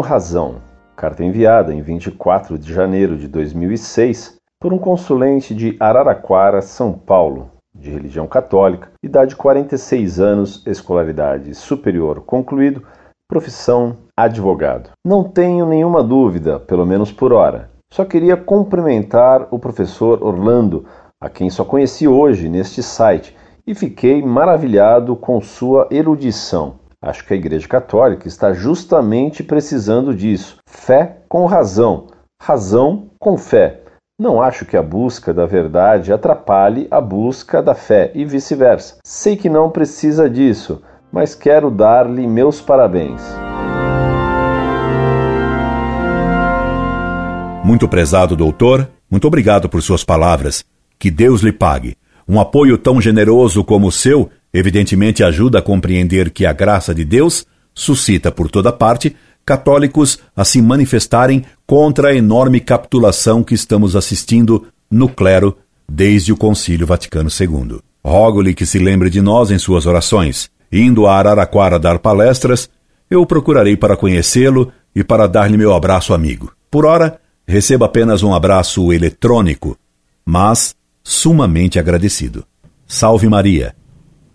razão. Carta enviada em 24 de janeiro de 2006 por um consulente de Araraquara, São Paulo, de religião católica, idade 46 anos, escolaridade superior concluído, profissão advogado. Não tenho nenhuma dúvida, pelo menos por hora. Só queria cumprimentar o professor Orlando, a quem só conheci hoje neste site, e fiquei maravilhado com sua erudição. Acho que a Igreja Católica está justamente precisando disso. Fé com razão, razão com fé. Não acho que a busca da verdade atrapalhe a busca da fé e vice-versa. Sei que não precisa disso, mas quero dar-lhe meus parabéns. Muito prezado doutor, muito obrigado por suas palavras. Que Deus lhe pague. Um apoio tão generoso como o seu, evidentemente, ajuda a compreender que a graça de Deus suscita por toda parte católicos a se manifestarem contra a enorme capitulação que estamos assistindo no clero desde o Concílio Vaticano II. Rogo-lhe que se lembre de nós em suas orações. Indo a Araraquara dar palestras, eu procurarei para conhecê-lo e para dar-lhe meu abraço amigo. Por ora, receba apenas um abraço eletrônico, mas sumamente agradecido. Salve Maria.